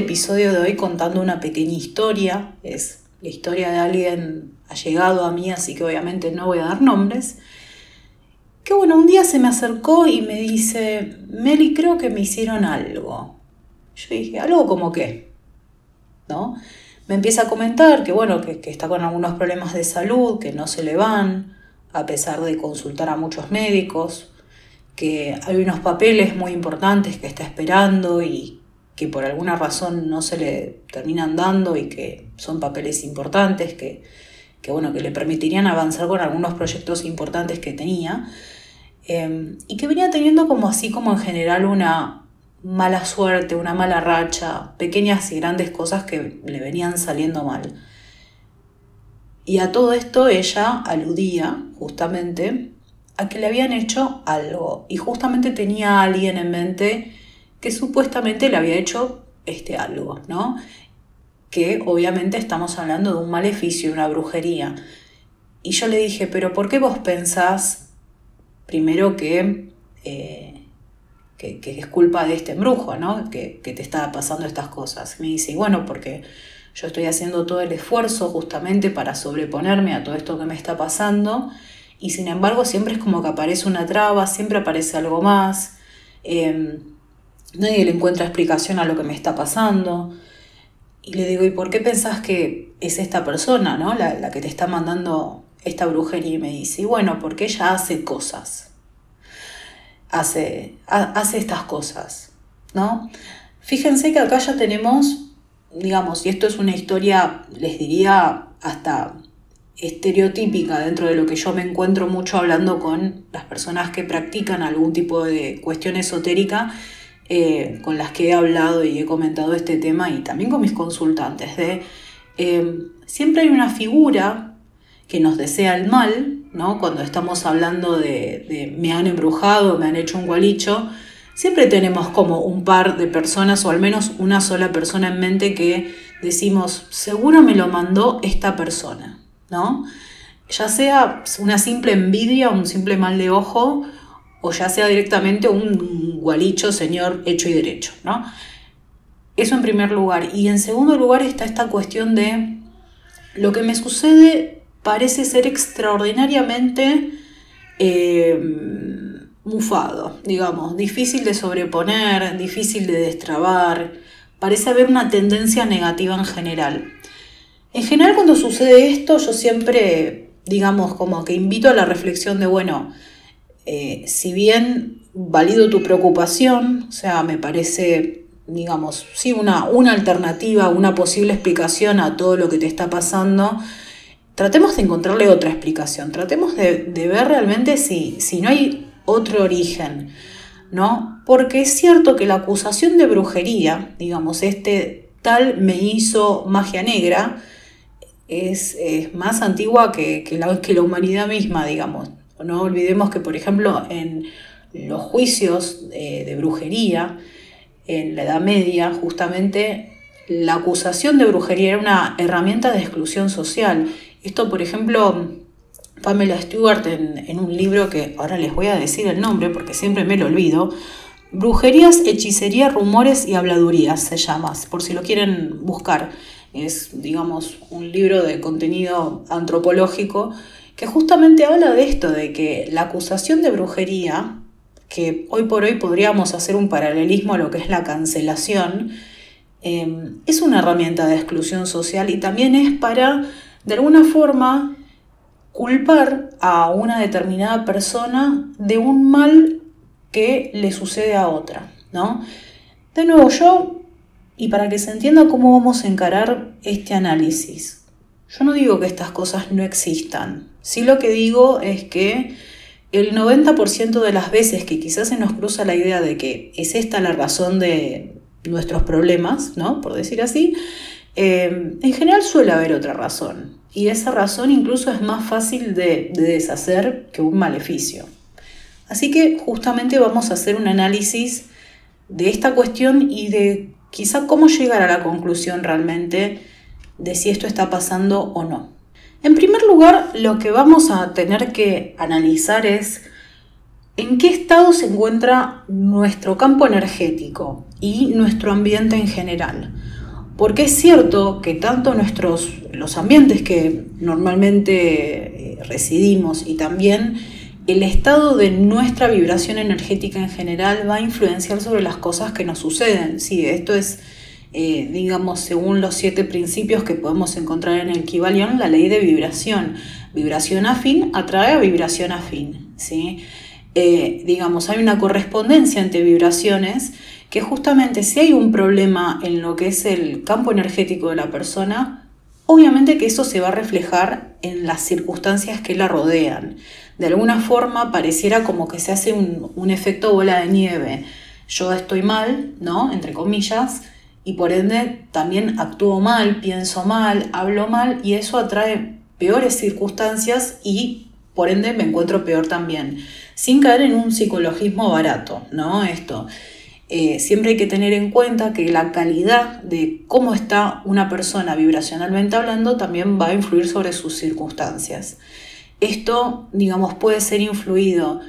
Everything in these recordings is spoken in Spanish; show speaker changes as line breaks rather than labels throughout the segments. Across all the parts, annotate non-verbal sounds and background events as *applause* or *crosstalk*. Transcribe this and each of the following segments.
episodio de hoy contando una pequeña historia. Es la historia de alguien allegado a mí, así que obviamente no voy a dar nombres. Que bueno, un día se me acercó y me dice, Meli, creo que me hicieron algo. Yo dije, ¿algo como qué? ¿No? Me empieza a comentar que bueno, que, que está con algunos problemas de salud, que no se le van, a pesar de consultar a muchos médicos, que hay unos papeles muy importantes que está esperando y que por alguna razón no se le terminan dando y que son papeles importantes que, bueno, que le permitirían avanzar con algunos proyectos importantes que tenía em, y que venía teniendo como así como en general una mala suerte, una mala racha, pequeñas y grandes cosas que le venían saliendo mal. Y a todo esto ella aludía justamente a que le habían hecho algo y justamente tenía a alguien en mente que supuestamente le había hecho este algo, ¿no? Que obviamente estamos hablando de un maleficio, una brujería. Y yo le dije, pero ¿por qué vos pensás primero que, eh, que, es culpa de este embrujo, ¿no? Que, que te está pasando estas cosas. Me dice, bueno, porque yo estoy haciendo todo el esfuerzo justamente para sobreponerme a todo esto que me está pasando y sin embargo siempre es como que aparece una traba, siempre aparece algo más, em, nadie le encuentra explicación a lo que me está pasando. Y le digo, ¿y por qué pensás que es esta persona, ¿no? la, que te está mandando esta brujería? Y me dice, y bueno, porque ella hace cosas, hace, hace estas cosas, ¿no? Fíjense que acá ya tenemos digamos, y esto es una historia, les diría, hasta estereotípica dentro de lo que yo me encuentro mucho hablando con las personas que practican algún tipo de cuestión esotérica, eh, con las que he hablado y he comentado este tema, y también con mis consultantes, de eh, siempre hay una figura que nos desea el mal, ¿no? Cuando estamos hablando de, de me han embrujado, me han hecho un gualicho, siempre tenemos como un par de personas o al menos una sola persona en mente que decimos, seguro me lo mandó esta persona, ¿no? Ya sea una simple envidia, un simple mal de ojo, o ya sea directamente un gualicho señor hecho y derecho, ¿no? Eso en primer lugar. Y en segundo lugar está esta cuestión de lo que me sucede parece ser extraordinariamente eh, mufado, digamos, difícil de sobreponer, difícil de destrabar, parece haber una tendencia negativa en general. En general cuando sucede esto yo siempre, digamos, como que invito a la reflexión de, bueno, eh, si bien valido tu preocupación, o sea, me parece, digamos, sí, una, una alternativa, una posible explicación a todo lo que te está pasando, tratemos de encontrarle otra explicación, tratemos de, de ver realmente si, si no hay otro origen, ¿no? Porque es cierto que la acusación de brujería, digamos, este tal me hizo magia negra, es, más antigua que, la, que la humanidad misma, digamos. No olvidemos que, por ejemplo, en los juicios de, brujería, en la Edad Media, justamente la acusación de brujería era una herramienta de exclusión social. Esto, por ejemplo, Pamela Stewart en, un libro que ahora les voy a decir el nombre porque siempre me lo olvido. Brujerías, hechicería, rumores y habladurías se llama, por si lo quieren buscar. Es, digamos, un libro de contenido antropológico que justamente habla de esto, de que la acusación de brujería, que hoy por hoy podríamos hacer un paralelismo a lo que es la cancelación, eh, es una herramienta de exclusión social y también es para, de alguna forma, culpar a una determinada persona de un mal que le sucede a otra, ¿no? De nuevo, yo, y para que se entienda cómo vamos a encarar este análisis, yo no digo que estas cosas no existan, sí lo que digo es que el 90% de las veces que quizás se nos cruza la idea de que es esta la razón de nuestros problemas, ¿no? Por decir así, eh, en general suele haber otra razón y esa razón incluso es más fácil de, deshacer que un maleficio. Así que justamente vamos a hacer un análisis de esta cuestión y de quizá cómo llegar a la conclusión realmente de si esto está pasando o no. En primer lugar, lo que vamos a tener que analizar es ¿En qué estado se encuentra nuestro campo energético y nuestro ambiente en general? Porque es cierto que tanto nuestros, los ambientes que normalmente eh, residimos y también el estado de nuestra vibración energética en general va a influenciar sobre las cosas que nos suceden. Sí, esto es, eh, digamos, según los siete principios que podemos encontrar en el Kibalión, la ley de vibración. Vibración afín atrae a vibración afín. ¿sí? Eh, digamos, hay una correspondencia entre vibraciones que justamente si hay un problema en lo que es el campo energético de la persona, obviamente que eso se va a reflejar en las circunstancias que la rodean. De alguna forma pareciera como que se hace un, efecto bola de nieve. Yo estoy mal, ¿no? Entre comillas, y por ende también actúo mal, pienso mal, hablo mal y eso atrae peores circunstancias y por ende me encuentro peor también, sin caer en un psicologismo barato, ¿no? Esto. Eh, siempre hay que tener en cuenta que la calidad de cómo está una persona vibracionalmente hablando también va a influir sobre sus circunstancias. Esto, digamos, puede ser influido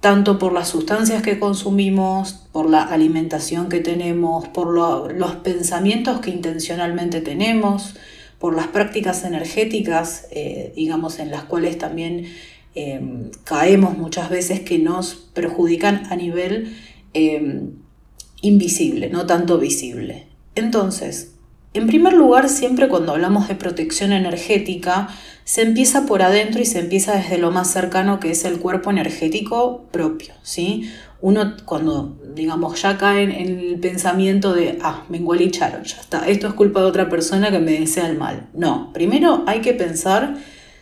tanto por las sustancias que consumimos, por la alimentación que tenemos, por los pensamientos que intencionalmente tenemos, por las prácticas energéticas, eh, digamos, en las cuales también eh, caemos muchas veces que nos perjudican a nivel invisible, no tanto visible. Entonces, en primer lugar, siempre cuando hablamos de protección energética, se empieza por adentro y se empieza desde lo más cercano que es el cuerpo energético propio, ¿sí? Uno cuando, digamos, ya cae en el pensamiento de, ah, me engualicharon, ya está, esto es culpa de otra persona que me desea el mal. No, primero hay que pensar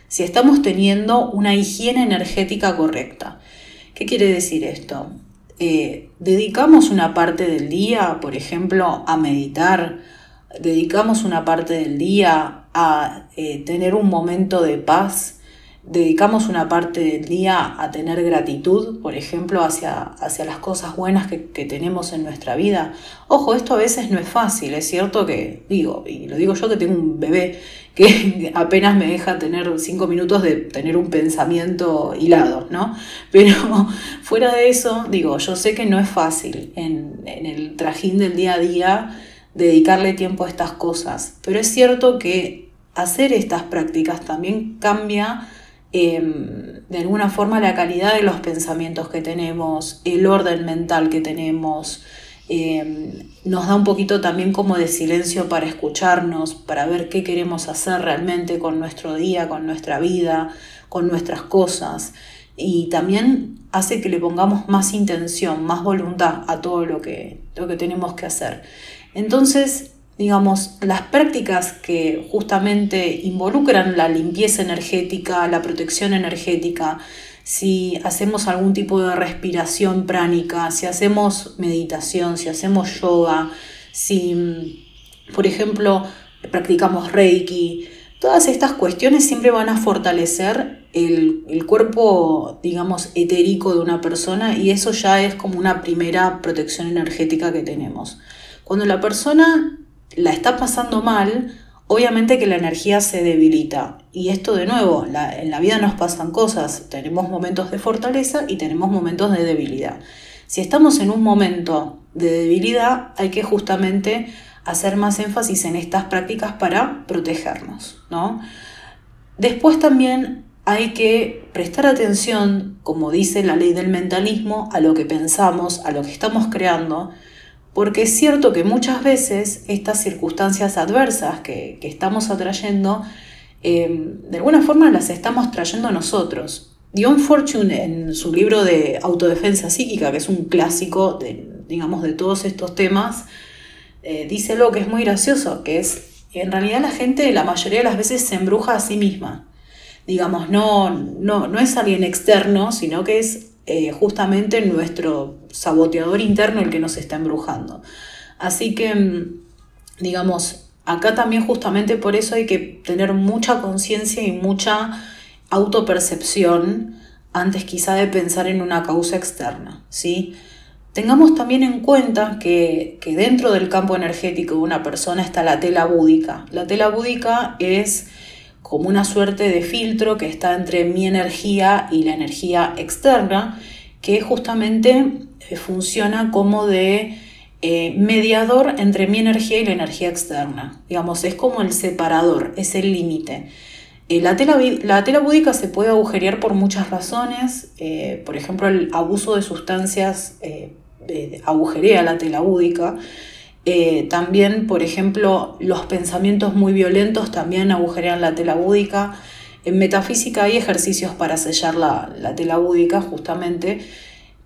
si estamos teniendo una higiene energética correcta. ¿Qué quiere decir esto? Eh, dedicamos una parte del día, por ejemplo, a meditar, dedicamos una parte del día a eh, tener un momento de paz, dedicamos una parte del día a tener gratitud, por ejemplo, hacia, hacia las cosas buenas que, que, tenemos en nuestra vida. Ojo, esto a veces no es fácil, es cierto que digo, y lo digo yo que tengo un bebé que *laughs* apenas me deja tener cinco minutos de tener un pensamiento hilado, ¿no? Pero *laughs* fuera de eso, digo, yo sé que no es fácil en, el trajín del día a día dedicarle tiempo a estas cosas, pero es cierto que hacer estas prácticas también cambia em, de alguna forma la calidad de los pensamientos que tenemos, el orden mental que tenemos, Em, nos da un poquito también como de silencio para escucharnos, para ver qué queremos hacer realmente con nuestro día, con nuestra vida, con nuestras cosas. Y también hace que le pongamos más intención, más voluntad a todo lo que, lo que tenemos que hacer. Entonces, digamos, las prácticas que justamente involucran la limpieza energética, la protección energética, si hacemos algún tipo de respiración pránica, si hacemos meditación, si hacemos yoga, si, por ejemplo, practicamos reiki, todas estas cuestiones siempre van a fortalecer el, el, cuerpo, digamos, etérico de una persona y eso ya es como una primera protección energética que tenemos. Cuando la persona la está pasando mal, obviamente que la energía se debilita. Y esto de nuevo, en la vida nos pasan cosas, tenemos momentos de fortaleza y tenemos momentos de debilidad. Si estamos en un momento de debilidad, hay que justamente hacer más énfasis en estas prácticas para protegernos. ¿no? Después también hay que prestar atención, como dice la ley del mentalismo, a lo que pensamos, a lo que estamos creando, porque es cierto que muchas veces estas circunstancias adversas que, estamos atrayendo, em, de alguna forma las estamos trayendo nosotros. Dion Fortune en su libro de autodefensa psíquica, que es un clásico de, digamos, de todos estos temas, eh, dice algo que es muy gracioso, que es, en realidad la gente la mayoría de las veces se embruja a sí misma. Digamos, no, no, no es alguien externo, sino que es eh, justamente nuestro saboteador interno el que nos está embrujando. Así que, mm, digamos, acá también justamente por eso hay que tener mucha conciencia y mucha autopercepción antes quizá de pensar en una causa externa, ¿sí? Tengamos también en cuenta que, que, dentro del campo energético de una persona está la tela búdica. La tela búdica es como una suerte de filtro que está entre mi energía y la energía externa, que justamente eh, funciona como de eh, mediador entre mi energía y la energía externa. Digamos, es como el separador, es el límite. Eh, la, tela, la, tela, búdica se puede agujerear por muchas razones. por ejemplo, el abuso de sustancias agujerea la tela búdica. También, por ejemplo, los pensamientos muy violentos también agujerean la tela búdica. En metafísica hay ejercicios para sellar la, la tela búdica, justamente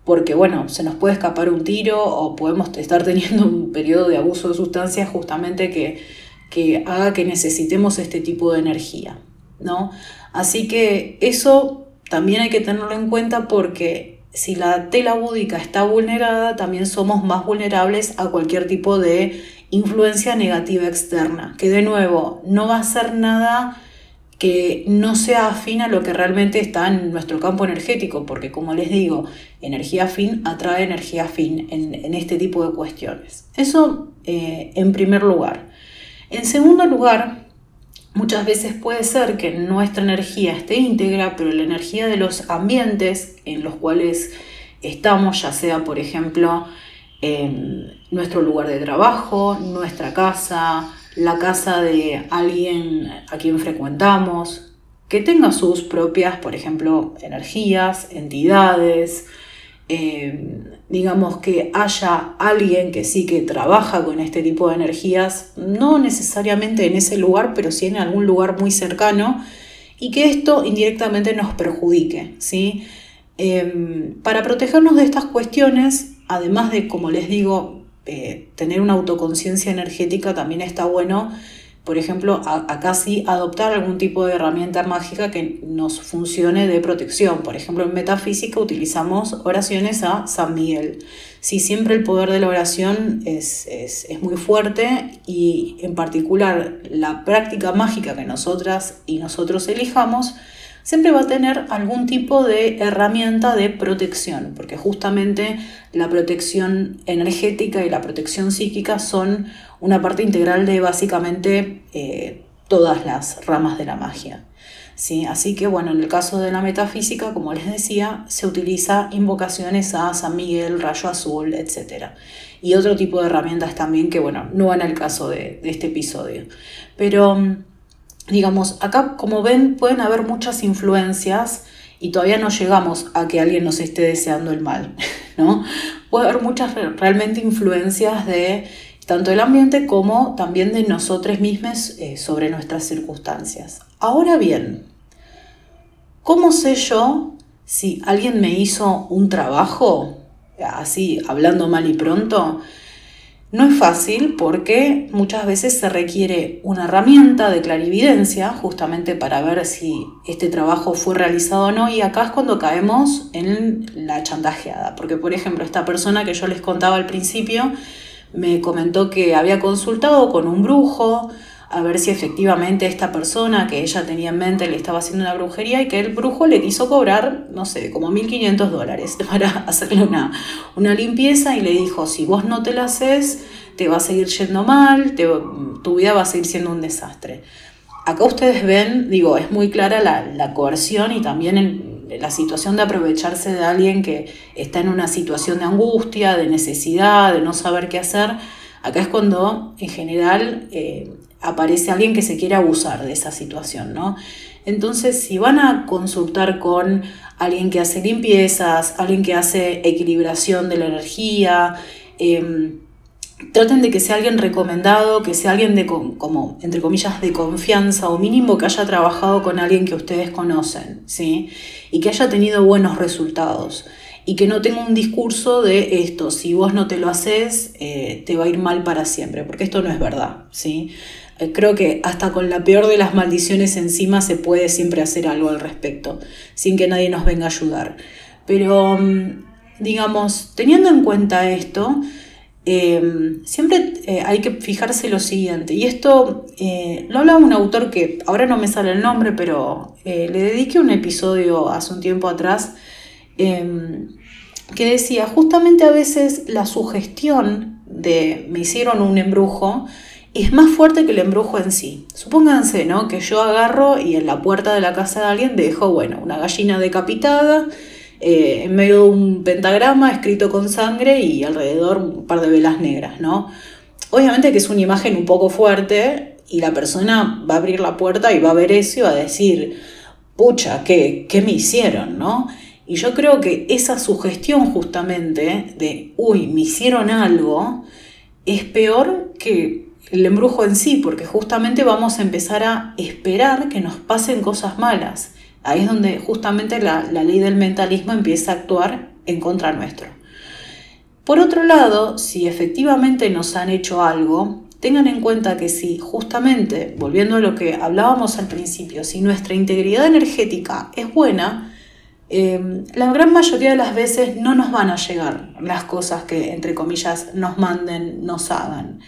porque bueno, se nos puede escapar un tiro o podemos estar teniendo un periodo de abuso de sustancias justamente que, que haga que necesitemos este tipo de energía, ¿no? Así que eso también hay que tenerlo en cuenta porque si la tela búdica está vulnerada, también somos más vulnerables a cualquier tipo de influencia negativa externa, que de nuevo no va a ser nada que no sea afín a lo que realmente está en nuestro campo energético, porque como les digo, energía afín atrae energía afín en, este tipo de cuestiones. Eso eh, en primer lugar. En segundo lugar, muchas veces puede ser que nuestra energía esté íntegra, pero la energía de los ambientes en los cuales estamos, ya sea por ejemplo en nuestro lugar de trabajo, nuestra casa, la casa de alguien a quien frecuentamos, que tenga sus propias, por ejemplo, energías, entidades, eh, digamos que haya alguien que sí que trabaja con este tipo de energías, no necesariamente en ese lugar, pero sí en algún lugar muy cercano, y que esto indirectamente nos perjudique. ¿sí? Em, para protegernos de estas cuestiones, además de, como les digo, eh, tener una autoconciencia energética también está bueno. Por ejemplo, acá sí adoptar algún tipo de herramienta mágica que nos funcione de protección. Por ejemplo, en metafísica utilizamos oraciones a San Miguel. Sí, siempre el poder de la oración es, es, es muy fuerte y en particular la práctica mágica que nosotras y nosotros elijamos siempre va a tener algún tipo de herramienta de protección, porque justamente la protección energética y la protección psíquica son una parte integral de básicamente eh, todas las ramas de la magia. ¿sí? Así que bueno, en el caso de la metafísica, como les decía, se utiliza invocaciones a San Miguel, Rayo Azul, etc. Y otro tipo de herramientas también que bueno, no van al caso de, de este episodio. Pero digamos, acá como ven pueden haber muchas influencias y todavía no llegamos a que alguien nos esté deseando el mal, *laughs* ¿no? Puede haber muchas realmente influencias de tanto el ambiente como también de nosotros mismos eh, sobre nuestras circunstancias. Ahora bien, ¿cómo sé yo si alguien me hizo un trabajo, así hablando mal y pronto, no es fácil porque muchas veces se requiere una herramienta de clarividencia justamente para ver si este trabajo fue realizado o no y acá es cuando caemos en la chantajeada. Porque por ejemplo esta persona que yo les contaba al principio me comentó que había consultado con un brujo, a ver si efectivamente esta persona que ella tenía en mente le estaba haciendo una brujería y que el brujo le quiso cobrar, no sé, como 1.500 dólares *laughs* para hacerle una, una limpieza y le dijo, si vos no te la haces, te va a seguir yendo mal, tu vida va a seguir siendo un desastre. Acá ustedes ven, digo, es muy clara la, la coerción y también en la situación de aprovecharse de alguien que está en una situación de angustia, de necesidad, de no saber qué hacer. Acá es cuando, en general, eh, aparece alguien que se quiere abusar de esa situación, ¿no? Entonces, si van a consultar con alguien que hace limpiezas, alguien que hace equilibración de la energía, em, traten de que sea alguien recomendado, que sea alguien de, como, entre comillas, de confianza o mínimo que haya trabajado con alguien que ustedes conocen, ¿sí? Y que haya tenido buenos resultados. Y que no tenga un discurso de esto, si vos no te lo haces, eh, te va a ir mal para siempre, porque esto no es verdad, ¿sí? Eh, creo que hasta con la peor de las maldiciones encima se puede siempre hacer algo al respecto, sin que nadie nos venga a ayudar. Pero, mm, digamos, teniendo en cuenta esto, em, siempre eh, hay que fijarse lo siguiente, y esto eh, lo hablaba un autor que ahora no me sale el nombre, pero le dediqué un episodio hace un tiempo atrás, em, que decía, justamente a veces la sugestión de me hicieron un embrujo, es más fuerte que el embrujo en sí. Supónganse, ¿no? Que yo agarro y en la puerta de la casa de alguien dejo, bueno, una gallina decapitada eh, en medio de un pentagrama escrito con sangre y alrededor un par de velas negras, ¿no? Obviamente que es una imagen un poco fuerte y la persona va a abrir la puerta y va a ver eso y va a decir, pucha, ¿qué, qué me hicieron, no? Y yo creo que esa sugestión justamente de, uy, me hicieron algo, es peor que el embrujo en sí, porque justamente vamos a empezar a esperar que nos pasen cosas malas. Ahí es donde justamente la, la ley del mentalismo empieza a actuar en contra nuestro. Por otro lado, si efectivamente nos han hecho algo, tengan en cuenta que si justamente, volviendo a lo que hablábamos al principio, si nuestra integridad energética es buena, Em, la gran mayoría de las veces no nos van a llegar las cosas que, entre comillas, nos manden, nos hagan.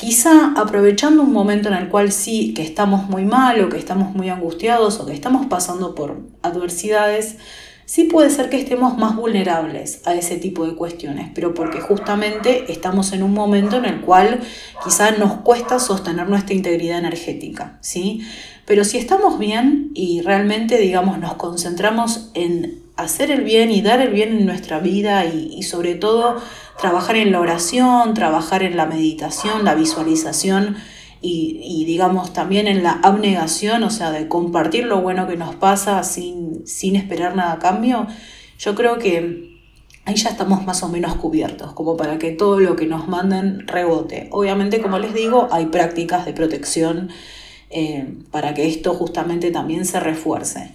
Quizá aprovechando un momento en el cual sí que estamos muy mal o que estamos muy angustiados o que estamos pasando por adversidades, sí puede ser que estemos más vulnerables a ese tipo de cuestiones, pero porque justamente estamos en un momento en el cual quizá nos cuesta sostener nuestra integridad energética, ¿sí? Pero si estamos bien y realmente, digamos, nos concentramos en hacer el bien y dar el bien en nuestra vida y, sobre todo trabajar en la oración, trabajar en la meditación, la visualización y, digamos también en la abnegación, o sea, de compartir lo bueno que nos pasa sin, sin esperar nada a cambio, yo creo que ahí ya estamos más o menos cubiertos, como para que todo lo que nos manden rebote. Obviamente, como les digo, hay prácticas de protección eh, para que esto justamente también se refuerce.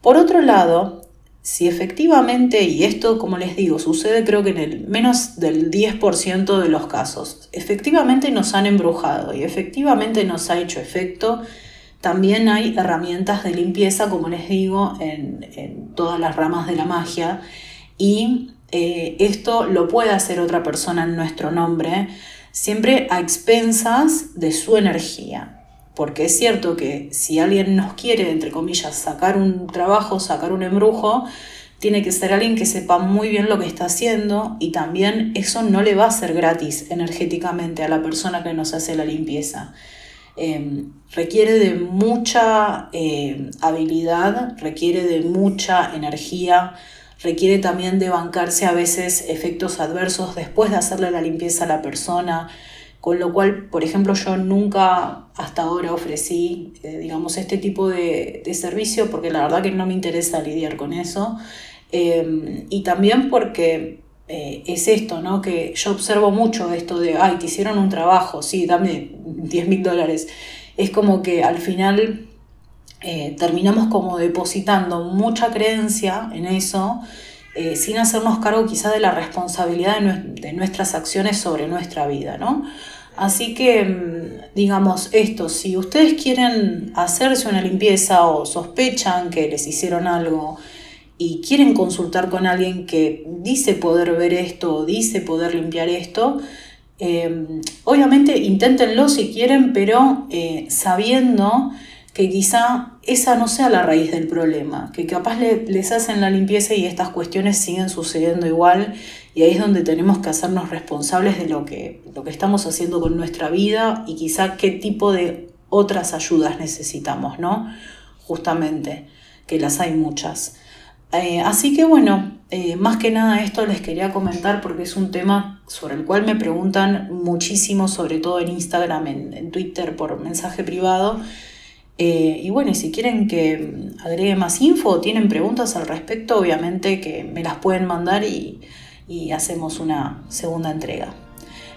Por otro lado, si efectivamente, y esto como les digo, sucede creo que en el menos del 10% de los casos, efectivamente nos han embrujado y efectivamente nos ha hecho efecto, también hay herramientas de limpieza, como les digo, en, todas las ramas de la magia y eh, esto lo puede hacer otra persona en nuestro nombre, siempre a expensas de su energía. Porque es cierto que si alguien nos quiere, entre comillas, sacar un trabajo, sacar un embrujo, tiene que ser alguien que sepa muy bien lo que está haciendo y también eso no le va a ser gratis energéticamente a la persona que nos hace la limpieza. Em, requiere de mucha eh, habilidad, requiere de mucha energía, requiere también de bancarse a veces efectos adversos después de hacerle la limpieza a la persona. Con lo cual, por ejemplo, yo nunca hasta ahora ofrecí, eh, digamos, este tipo de, servicio porque la verdad que no me interesa lidiar con eso. Em, y también porque eh, es esto, ¿no? Que yo observo mucho esto de, ay, te hicieron un trabajo, sí, dame 10 mil dólares. Es como que al final eh, terminamos como depositando mucha creencia en eso. sin hacernos cargo quizá de la responsabilidad de, de, nuestras acciones sobre nuestra vida, ¿no? Así que, mm, digamos, esto, si ustedes quieren hacerse una limpieza o sospechan que les hicieron algo y quieren consultar con alguien que dice poder ver esto o dice poder limpiar esto, em, obviamente inténtenlo si quieren, pero eh, sabiendo que quizá esa no sea la raíz del problema, que capaz les hacen la limpieza y estas cuestiones siguen sucediendo igual y ahí es donde tenemos que hacernos responsables de lo que, lo que estamos haciendo con nuestra vida y quizá qué tipo de otras ayudas necesitamos, ¿no? Justamente, que las hay muchas. Eh, así que bueno, eh, más que nada esto les quería comentar porque es un tema sobre el cual me preguntan muchísimo, sobre todo en Instagram, en Twitter, por mensaje privado. Eh, y bueno, y si quieren que agregue más info o tienen preguntas al respecto, obviamente que me las pueden mandar y, hacemos una segunda entrega.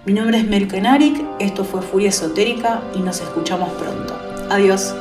Mi nombre es Melkenarik, esto fue Furia Esotérica y nos escuchamos pronto. Adiós.